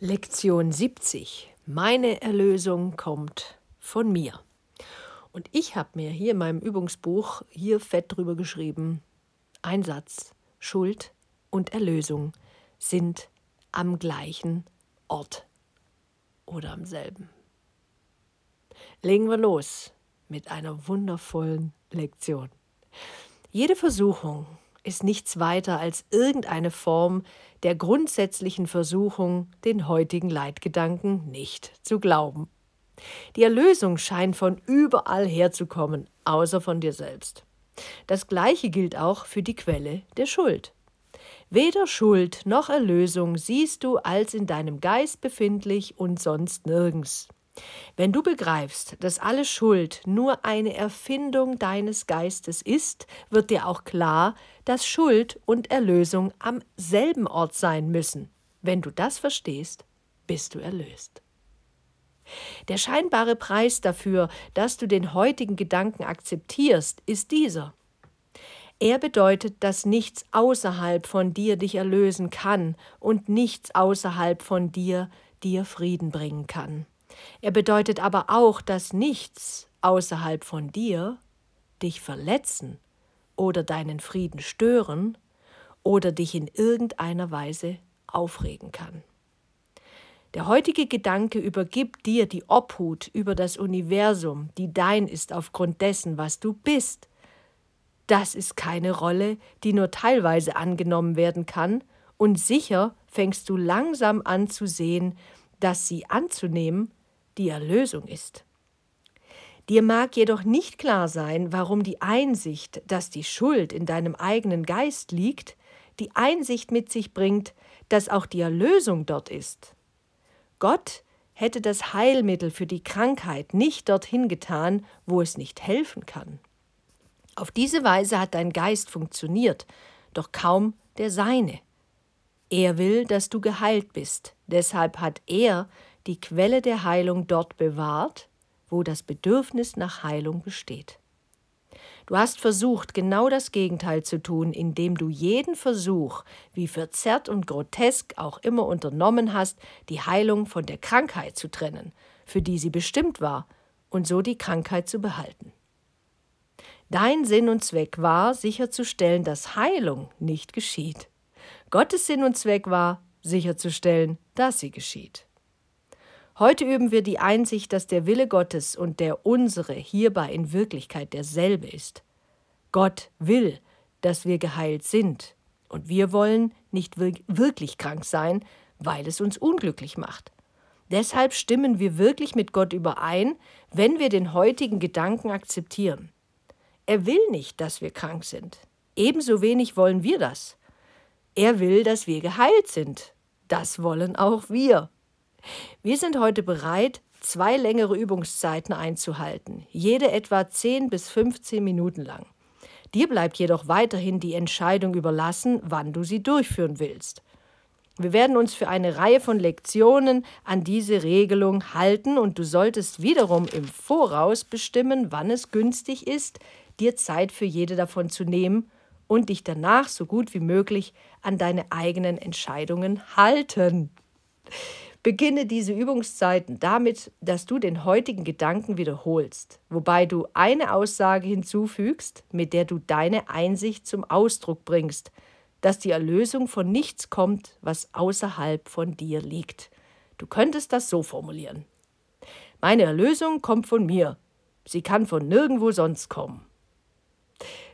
Lektion 70. Meine Erlösung kommt von mir. Und ich habe mir hier in meinem Übungsbuch hier fett drüber geschrieben: Einsatz, Schuld und Erlösung sind am gleichen Ort oder am selben. Legen wir los mit einer wundervollen Lektion. Jede Versuchung ist nichts weiter als irgendeine Form der grundsätzlichen Versuchung, den heutigen Leitgedanken nicht zu glauben. Die Erlösung scheint von überall herzukommen, außer von dir selbst. Das gleiche gilt auch für die Quelle der Schuld. Weder Schuld noch Erlösung siehst du als in deinem Geist befindlich und sonst nirgends. Wenn du begreifst, dass alle Schuld nur eine Erfindung deines Geistes ist, wird dir auch klar, dass Schuld und Erlösung am selben Ort sein müssen. Wenn du das verstehst, bist du erlöst. Der scheinbare Preis dafür, dass du den heutigen Gedanken akzeptierst, ist dieser. Er bedeutet, dass nichts außerhalb von dir dich erlösen kann und nichts außerhalb von dir dir Frieden bringen kann. Er bedeutet aber auch, dass nichts außerhalb von dir dich verletzen oder deinen Frieden stören oder dich in irgendeiner Weise aufregen kann. Der heutige Gedanke übergibt dir die Obhut über das Universum, die dein ist aufgrund dessen, was du bist. Das ist keine Rolle, die nur teilweise angenommen werden kann, und sicher fängst du langsam an zu sehen, dass sie anzunehmen die Erlösung ist. Dir mag jedoch nicht klar sein, warum die Einsicht, dass die Schuld in deinem eigenen Geist liegt, die Einsicht mit sich bringt, dass auch die Erlösung dort ist. Gott hätte das Heilmittel für die Krankheit nicht dorthin getan, wo es nicht helfen kann. Auf diese Weise hat dein Geist funktioniert, doch kaum der seine. Er will, dass du geheilt bist, deshalb hat er die Quelle der Heilung dort bewahrt, wo das Bedürfnis nach Heilung besteht. Du hast versucht, genau das Gegenteil zu tun, indem du jeden Versuch, wie verzerrt und grotesk auch immer unternommen hast, die Heilung von der Krankheit zu trennen, für die sie bestimmt war, und so die Krankheit zu behalten. Dein Sinn und Zweck war, sicherzustellen, dass Heilung nicht geschieht. Gottes Sinn und Zweck war, sicherzustellen, dass sie geschieht. Heute üben wir die Einsicht, dass der Wille Gottes und der unsere hierbei in Wirklichkeit derselbe ist. Gott will, dass wir geheilt sind, und wir wollen nicht wirklich krank sein, weil es uns unglücklich macht. Deshalb stimmen wir wirklich mit Gott überein, wenn wir den heutigen Gedanken akzeptieren. Er will nicht, dass wir krank sind. Ebenso wenig wollen wir das. Er will, dass wir geheilt sind. Das wollen auch wir. Wir sind heute bereit, zwei längere Übungszeiten einzuhalten, jede etwa 10 bis 15 Minuten lang. Dir bleibt jedoch weiterhin die Entscheidung überlassen, wann du sie durchführen willst. Wir werden uns für eine Reihe von Lektionen an diese Regelung halten und du solltest wiederum im Voraus bestimmen, wann es günstig ist, dir Zeit für jede davon zu nehmen und dich danach so gut wie möglich an deine eigenen Entscheidungen halten. Beginne diese Übungszeiten damit, dass du den heutigen Gedanken wiederholst, wobei du eine Aussage hinzufügst, mit der du deine Einsicht zum Ausdruck bringst, dass die Erlösung von nichts kommt, was außerhalb von dir liegt. Du könntest das so formulieren. Meine Erlösung kommt von mir. Sie kann von nirgendwo sonst kommen.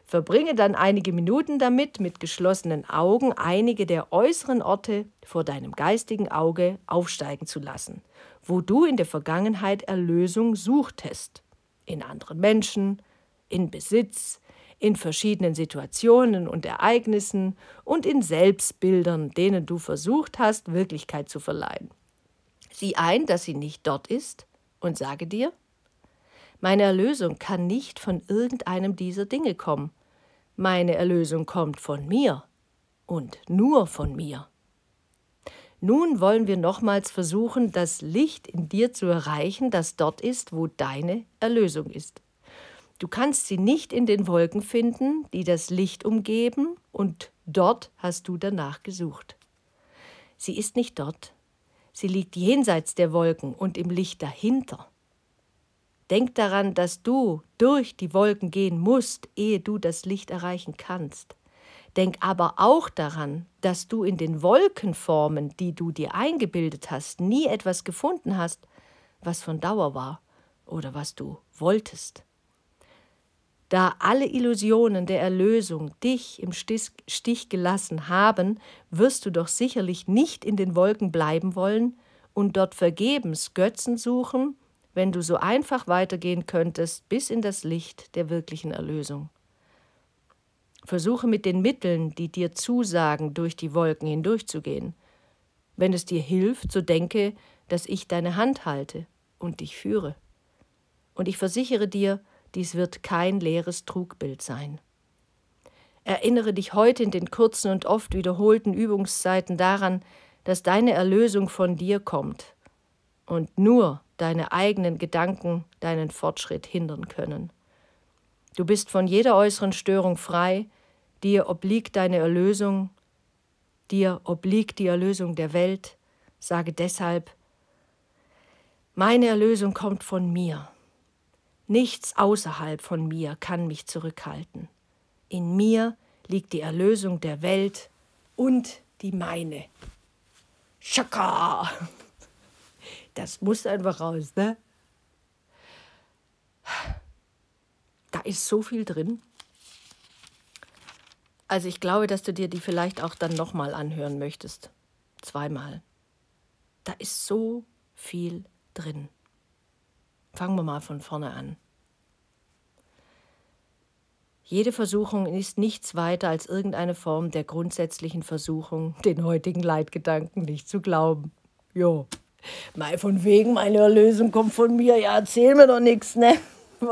Verbringe dann einige Minuten damit, mit geschlossenen Augen einige der äußeren Orte vor deinem geistigen Auge aufsteigen zu lassen, wo du in der Vergangenheit Erlösung suchtest. In anderen Menschen, in Besitz, in verschiedenen Situationen und Ereignissen und in Selbstbildern, denen du versucht hast, Wirklichkeit zu verleihen. Sieh ein, dass sie nicht dort ist und sage dir, meine Erlösung kann nicht von irgendeinem dieser Dinge kommen. Meine Erlösung kommt von mir und nur von mir. Nun wollen wir nochmals versuchen, das Licht in dir zu erreichen, das dort ist, wo deine Erlösung ist. Du kannst sie nicht in den Wolken finden, die das Licht umgeben, und dort hast du danach gesucht. Sie ist nicht dort, sie liegt jenseits der Wolken und im Licht dahinter. Denk daran, dass du durch die Wolken gehen musst, ehe du das Licht erreichen kannst. Denk aber auch daran, dass du in den Wolkenformen, die du dir eingebildet hast, nie etwas gefunden hast, was von Dauer war oder was du wolltest. Da alle Illusionen der Erlösung dich im Stich gelassen haben, wirst du doch sicherlich nicht in den Wolken bleiben wollen und dort vergebens Götzen suchen, wenn du so einfach weitergehen könntest bis in das Licht der wirklichen Erlösung. Versuche mit den Mitteln, die dir zusagen, durch die Wolken hindurchzugehen. Wenn es dir hilft, so denke, dass ich deine Hand halte und dich führe. Und ich versichere dir, dies wird kein leeres Trugbild sein. Erinnere dich heute in den kurzen und oft wiederholten Übungszeiten daran, dass deine Erlösung von dir kommt und nur deine eigenen Gedanken deinen Fortschritt hindern können. Du bist von jeder äußeren Störung frei, dir obliegt deine Erlösung, dir obliegt die Erlösung der Welt. Sage deshalb, meine Erlösung kommt von mir. Nichts außerhalb von mir kann mich zurückhalten. In mir liegt die Erlösung der Welt und die meine. Schaka! Das muss einfach raus, ne? Da ist so viel drin. Also ich glaube, dass du dir die vielleicht auch dann nochmal anhören möchtest. Zweimal. Da ist so viel drin. Fangen wir mal von vorne an. Jede Versuchung ist nichts weiter als irgendeine Form der grundsätzlichen Versuchung, den heutigen Leitgedanken nicht zu glauben. Jo. Mal von wegen, meine Erlösung kommt von mir. Ja, erzähl mir doch nichts, ne?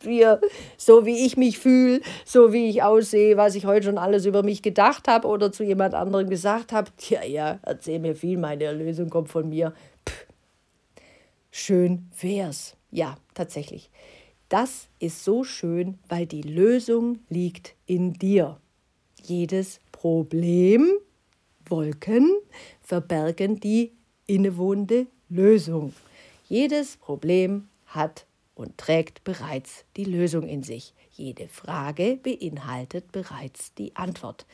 Wir, so wie ich mich fühle, so wie ich aussehe, was ich heute schon alles über mich gedacht habe oder zu jemand anderem gesagt habe. Tja, ja, erzähl mir viel, meine Erlösung kommt von mir. Pff. Schön wär's. Ja, tatsächlich. Das ist so schön, weil die Lösung liegt in dir. Jedes Problem, Wolken, verbergen die innewohnende Lösung. Jedes Problem hat und trägt bereits die Lösung in sich. Jede Frage beinhaltet bereits die Antwort.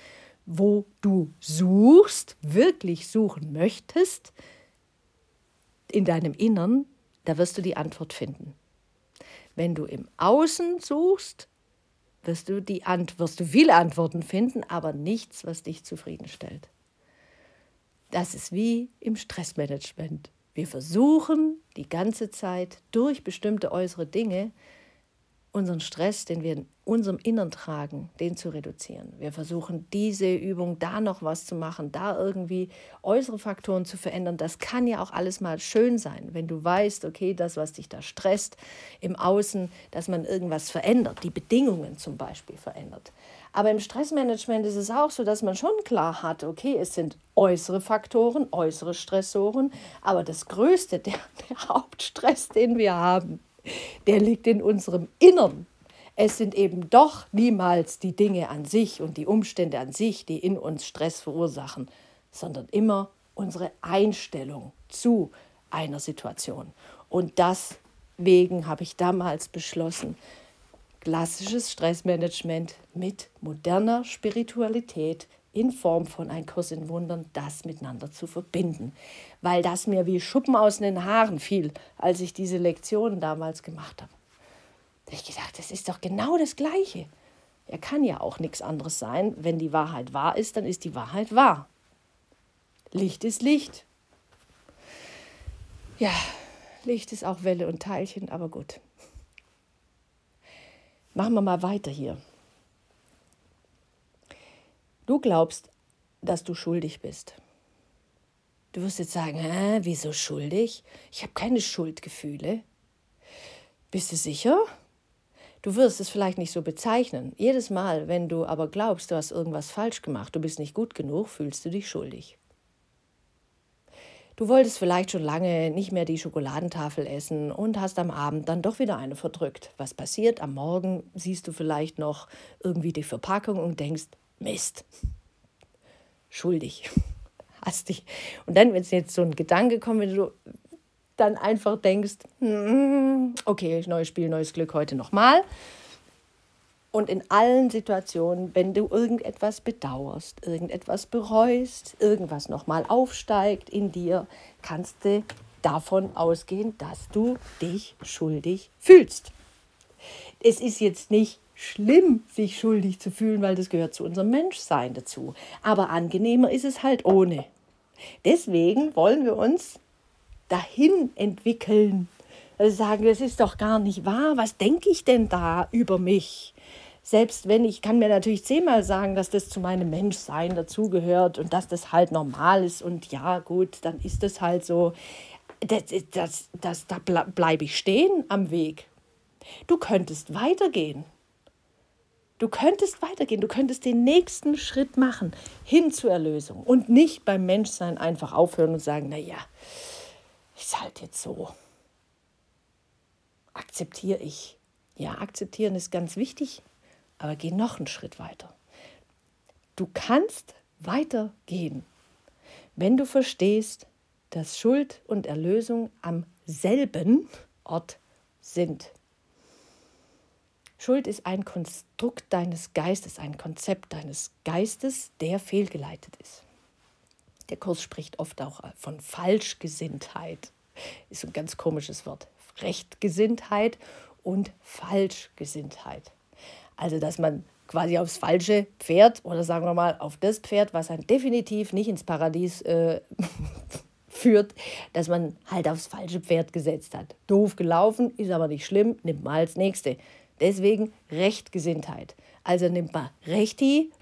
Wo du suchst, wirklich suchen möchtest, in deinem Innern, da wirst du die Antwort finden. Wenn du im Außen suchst, wirst du, die Ant wirst du viele Antworten finden, aber nichts, was dich zufriedenstellt. Das ist wie im Stressmanagement. Wir versuchen die ganze Zeit durch bestimmte äußere Dinge unseren Stress, den wir in unserem Innern tragen, den zu reduzieren. Wir versuchen diese Übung da noch was zu machen, da irgendwie äußere Faktoren zu verändern. Das kann ja auch alles mal schön sein, wenn du weißt, okay, das, was dich da stresst im Außen, dass man irgendwas verändert, die Bedingungen zum Beispiel verändert. Aber im Stressmanagement ist es auch so, dass man schon klar hat, okay, es sind äußere Faktoren, äußere Stressoren, aber das Größte, der, der Hauptstress, den wir haben, der liegt in unserem Innern. Es sind eben doch niemals die Dinge an sich und die Umstände an sich, die in uns Stress verursachen, sondern immer unsere Einstellung zu einer Situation. Und deswegen habe ich damals beschlossen, klassisches Stressmanagement mit moderner Spiritualität in Form von ein Kurs in Wundern, das miteinander zu verbinden. Weil das mir wie Schuppen aus den Haaren fiel, als ich diese Lektionen damals gemacht habe. Da habe ich gedacht, das ist doch genau das Gleiche. Er kann ja auch nichts anderes sein. Wenn die Wahrheit wahr ist, dann ist die Wahrheit wahr. Licht ist Licht. Ja, Licht ist auch Welle und Teilchen, aber gut. Machen wir mal weiter hier. Du glaubst, dass du schuldig bist. Du wirst jetzt sagen, Hä, wieso schuldig? Ich habe keine Schuldgefühle. Bist du sicher? Du wirst es vielleicht nicht so bezeichnen. Jedes Mal, wenn du aber glaubst, du hast irgendwas falsch gemacht, du bist nicht gut genug, fühlst du dich schuldig. Du wolltest vielleicht schon lange nicht mehr die Schokoladentafel essen und hast am Abend dann doch wieder eine verdrückt. Was passiert? Am Morgen siehst du vielleicht noch irgendwie die Verpackung und denkst, Mist. Schuldig. hast dich. Und dann, wenn es jetzt so ein Gedanke kommt, wenn du dann einfach denkst, hm, okay, neues Spiel, neues Glück, heute nochmal. Und in allen Situationen, wenn du irgendetwas bedauerst, irgendetwas bereust, irgendwas nochmal aufsteigt in dir, kannst du davon ausgehen, dass du dich schuldig fühlst. Es ist jetzt nicht schlimm, sich schuldig zu fühlen, weil das gehört zu unserem Menschsein dazu. Aber angenehmer ist es halt ohne. Deswegen wollen wir uns dahin entwickeln. Also sagen, das ist doch gar nicht wahr. Was denke ich denn da über mich? Selbst wenn ich kann mir natürlich zehnmal sagen, dass das zu meinem Menschsein dazugehört und dass das halt normal ist und ja, gut, dann ist das halt so. Das, das, das, da bleibe ich stehen am Weg. Du könntest weitergehen. Du könntest weitergehen, du könntest den nächsten Schritt machen hin zur Erlösung und nicht beim Menschsein einfach aufhören und sagen, naja, ist halt jetzt so. Akzeptiere ich. Ja, akzeptieren ist ganz wichtig, aber geh noch einen Schritt weiter. Du kannst weitergehen, wenn du verstehst, dass Schuld und Erlösung am selben Ort sind. Schuld ist ein Konstrukt deines Geistes, ein Konzept deines Geistes, der fehlgeleitet ist. Der Kurs spricht oft auch von Falschgesinntheit. Ist ein ganz komisches Wort. Rechtgesinntheit und Falschgesinntheit. Also, dass man quasi aufs falsche Pferd oder sagen wir mal auf das Pferd, was einen definitiv nicht ins Paradies äh, führt, dass man halt aufs falsche Pferd gesetzt hat. Doof gelaufen, ist aber nicht schlimm, nimmt mal als nächste. Deswegen Rechtgesinntheit. Also nimmt man Rechti.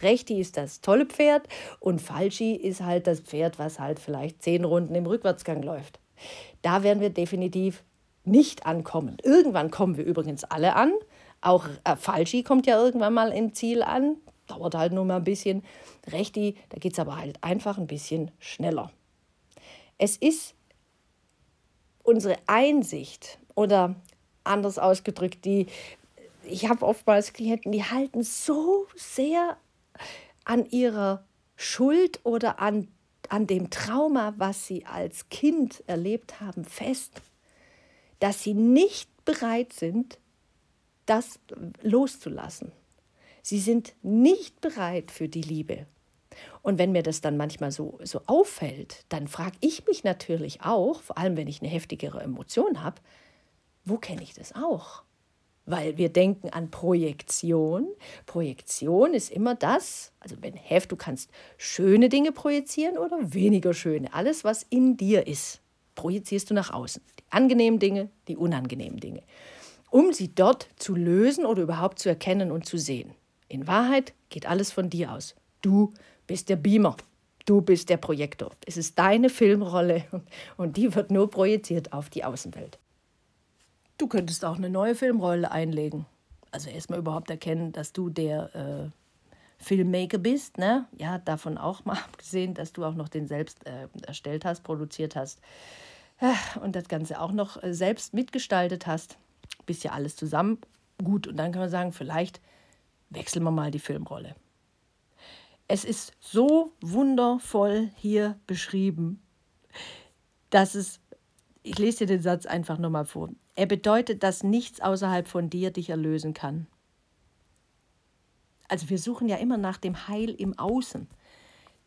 Rechti ist das tolle Pferd und Falschi ist halt das Pferd, was halt vielleicht zehn Runden im Rückwärtsgang läuft. Da werden wir definitiv nicht ankommen. Irgendwann kommen wir übrigens alle an. Auch äh, Falschi kommt ja irgendwann mal im Ziel an. Dauert halt nur mal ein bisschen. Rechti, da geht es aber halt einfach ein bisschen schneller. Es ist unsere Einsicht oder anders ausgedrückt, die, ich habe oftmals Klienten, die halten so sehr an ihrer Schuld oder an, an dem Trauma, was sie als Kind erlebt haben, fest, dass sie nicht bereit sind, das loszulassen. Sie sind nicht bereit für die Liebe. Und wenn mir das dann manchmal so, so auffällt, dann frage ich mich natürlich auch, vor allem wenn ich eine heftigere Emotion habe, wo kenne ich das auch? Weil wir denken an Projektion. Projektion ist immer das, also wenn Heft, du kannst schöne Dinge projizieren oder weniger schöne. Alles, was in dir ist, projizierst du nach außen. Die angenehmen Dinge, die unangenehmen Dinge. Um sie dort zu lösen oder überhaupt zu erkennen und zu sehen. In Wahrheit geht alles von dir aus. Du bist der Beamer. Du bist der Projektor. Es ist deine Filmrolle und die wird nur projiziert auf die Außenwelt. Du könntest auch eine neue Filmrolle einlegen. Also erstmal überhaupt erkennen, dass du der äh, Filmmaker bist. Ne? Ja, davon auch mal abgesehen, dass du auch noch den selbst äh, erstellt hast, produziert hast äh, und das Ganze auch noch äh, selbst mitgestaltet hast. Bist ja alles zusammen. Gut, und dann kann man sagen, vielleicht wechseln wir mal die Filmrolle. Es ist so wundervoll hier beschrieben, dass es, ich lese dir den Satz einfach nochmal vor, er bedeutet, dass nichts außerhalb von dir dich erlösen kann. Also wir suchen ja immer nach dem Heil im Außen.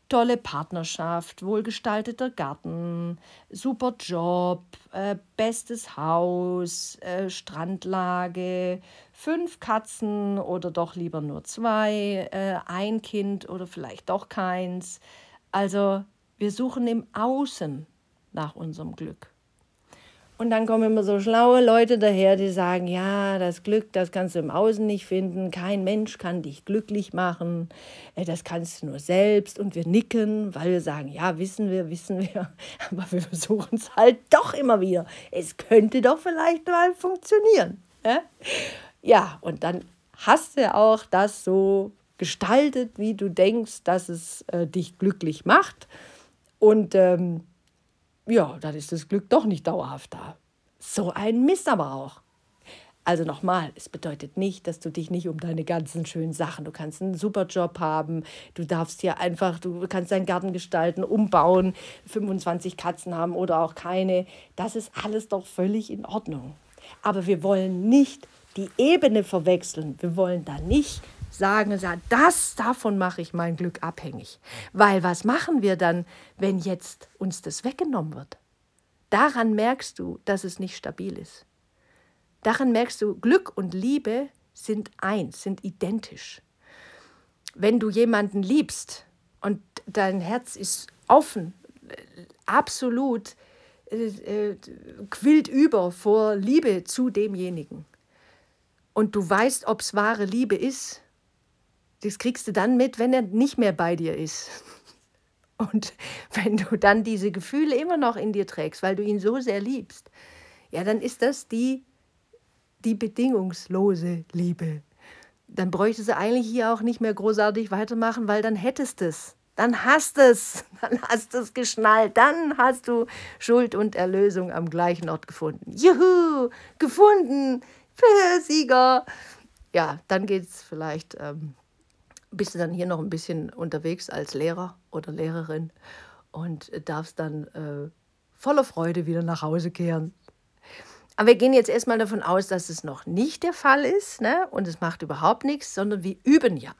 Tolle Partnerschaft, wohlgestalteter Garten, super Job, äh, bestes Haus, äh, Strandlage, fünf Katzen oder doch lieber nur zwei, äh, ein Kind oder vielleicht doch keins. Also wir suchen im Außen nach unserem Glück. Und dann kommen immer so schlaue Leute daher, die sagen, ja, das Glück, das kannst du im Außen nicht finden, kein Mensch kann dich glücklich machen, äh, das kannst du nur selbst. Und wir nicken, weil wir sagen, ja, wissen wir, wissen wir, aber wir versuchen es halt doch immer wieder. Es könnte doch vielleicht mal funktionieren. Ja, und dann hast du auch das so gestaltet, wie du denkst, dass es äh, dich glücklich macht. Und ähm, ja, dann ist das Glück doch nicht dauerhaft da. So ein Mist aber auch. Also nochmal, es bedeutet nicht, dass du dich nicht um deine ganzen schönen Sachen, du kannst einen super Job haben, du darfst hier einfach, du kannst deinen Garten gestalten, umbauen, 25 Katzen haben oder auch keine. Das ist alles doch völlig in Ordnung. Aber wir wollen nicht die Ebene verwechseln. Wir wollen da nicht sagen, das davon mache ich mein Glück abhängig. Weil was machen wir dann, wenn jetzt uns das weggenommen wird? Daran merkst du, dass es nicht stabil ist. Daran merkst du, Glück und Liebe sind eins, sind identisch. Wenn du jemanden liebst und dein Herz ist offen, absolut äh, äh, quillt über vor Liebe zu demjenigen und du weißt, ob es wahre Liebe ist, das kriegst du dann mit, wenn er nicht mehr bei dir ist. Und wenn du dann diese Gefühle immer noch in dir trägst, weil du ihn so sehr liebst, ja, dann ist das die die bedingungslose Liebe. Dann bräuchtest du eigentlich hier auch nicht mehr großartig weitermachen, weil dann hättest es. Dann hast es, dann hast es geschnallt, dann hast du Schuld und Erlösung am gleichen Ort gefunden. Juhu, gefunden, Sieger. Ja, dann geht es vielleicht, ähm, bist du dann hier noch ein bisschen unterwegs als Lehrer oder Lehrerin und darfst dann äh, voller Freude wieder nach Hause kehren. Aber wir gehen jetzt erstmal davon aus, dass es noch nicht der Fall ist ne? und es macht überhaupt nichts, sondern wir üben ja.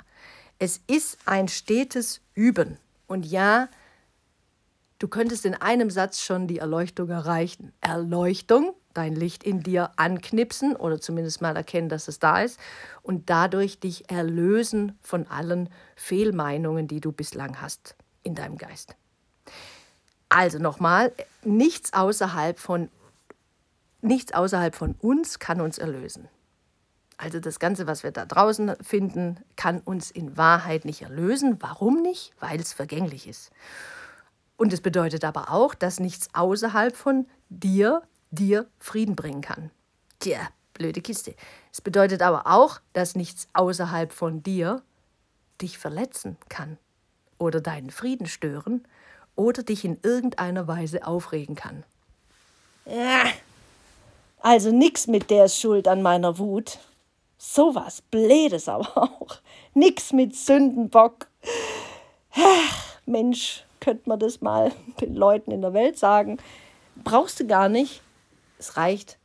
Es ist ein stetes Üben. Und ja, du könntest in einem Satz schon die Erleuchtung erreichen. Erleuchtung, dein Licht in dir anknipsen oder zumindest mal erkennen, dass es da ist und dadurch dich erlösen von allen Fehlmeinungen, die du bislang hast in deinem Geist. Also nochmal, nichts außerhalb von Nichts außerhalb von uns kann uns erlösen. Also das Ganze, was wir da draußen finden, kann uns in Wahrheit nicht erlösen. Warum nicht? Weil es vergänglich ist. Und es bedeutet aber auch, dass nichts außerhalb von dir dir Frieden bringen kann. Tja, blöde Kiste. Es bedeutet aber auch, dass nichts außerhalb von dir dich verletzen kann oder deinen Frieden stören oder dich in irgendeiner Weise aufregen kann. Also nix mit der ist schuld an meiner Wut. Sowas Blädes aber auch. Nix mit Sündenbock. Mensch, könnte man das mal den Leuten in der Welt sagen. Brauchst du gar nicht. Es reicht,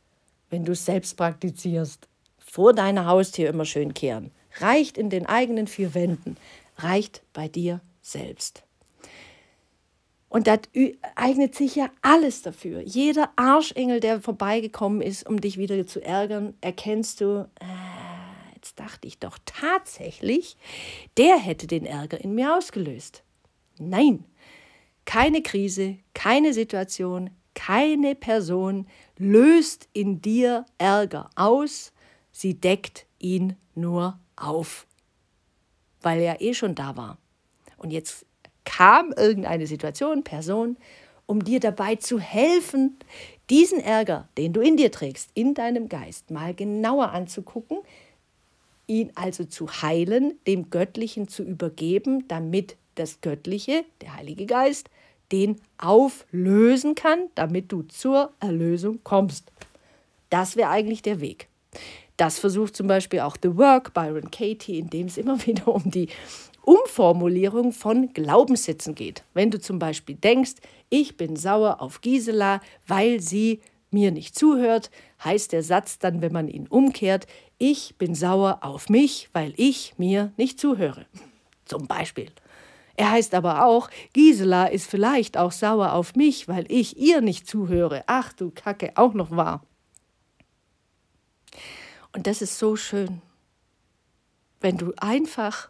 wenn du es selbst praktizierst. Vor deiner Haustür immer schön kehren. Reicht in den eigenen vier Wänden. Reicht bei dir selbst. Und da eignet sich ja alles dafür. Jeder Arschengel, der vorbeigekommen ist, um dich wieder zu ärgern, erkennst du, äh, jetzt dachte ich doch tatsächlich, der hätte den Ärger in mir ausgelöst. Nein, keine Krise, keine Situation, keine Person löst in dir Ärger aus, sie deckt ihn nur auf, weil er eh schon da war. Und jetzt kam irgendeine Situation, Person, um dir dabei zu helfen, diesen Ärger, den du in dir trägst, in deinem Geist mal genauer anzugucken, ihn also zu heilen, dem Göttlichen zu übergeben, damit das Göttliche, der Heilige Geist, den auflösen kann, damit du zur Erlösung kommst. Das wäre eigentlich der Weg. Das versucht zum Beispiel auch The Work, Byron Katie, in dem es immer wieder um die Umformulierung von Glaubenssätzen geht. Wenn du zum Beispiel denkst, ich bin sauer auf Gisela, weil sie mir nicht zuhört, heißt der Satz dann, wenn man ihn umkehrt, ich bin sauer auf mich, weil ich mir nicht zuhöre. Zum Beispiel. Er heißt aber auch, Gisela ist vielleicht auch sauer auf mich, weil ich ihr nicht zuhöre. Ach du Kacke, auch noch wahr. Und das ist so schön, wenn du einfach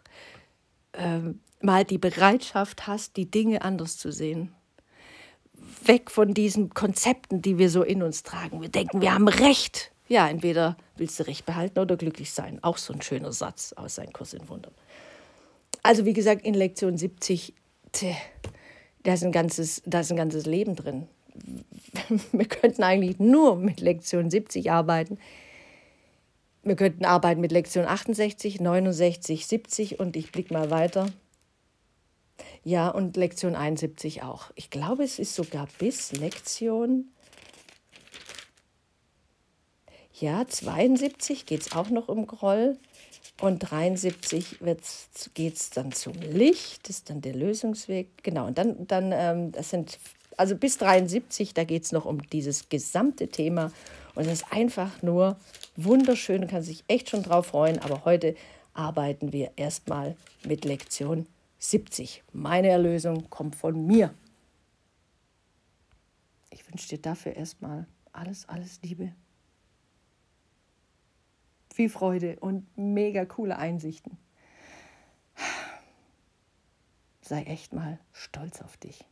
äh, mal die Bereitschaft hast, die Dinge anders zu sehen. Weg von diesen Konzepten, die wir so in uns tragen. Wir denken, wir haben Recht. Ja, entweder willst du Recht behalten oder glücklich sein. Auch so ein schöner Satz aus seinem Kurs in Wundern. Also wie gesagt, in Lektion 70, tch, da ist ein ganzes, da ist ein ganzes Leben drin. Wir könnten eigentlich nur mit Lektion 70 arbeiten. Wir könnten arbeiten mit Lektion 68, 69, 70 und ich blicke mal weiter. Ja, und Lektion 71 auch. Ich glaube, es ist sogar bis Lektion. Ja, 72 geht es auch noch um Groll. Und 73 geht es dann zum Licht, das ist dann der Lösungsweg. Genau, und dann, dann ähm, das sind, also bis 73, da geht es noch um dieses gesamte Thema. Und es ist einfach nur wunderschön, man kann sich echt schon drauf freuen. Aber heute arbeiten wir erstmal mit Lektion 70. Meine Erlösung kommt von mir. Ich wünsche dir dafür erstmal alles, alles Liebe viel Freude und mega coole Einsichten. Sei echt mal stolz auf dich.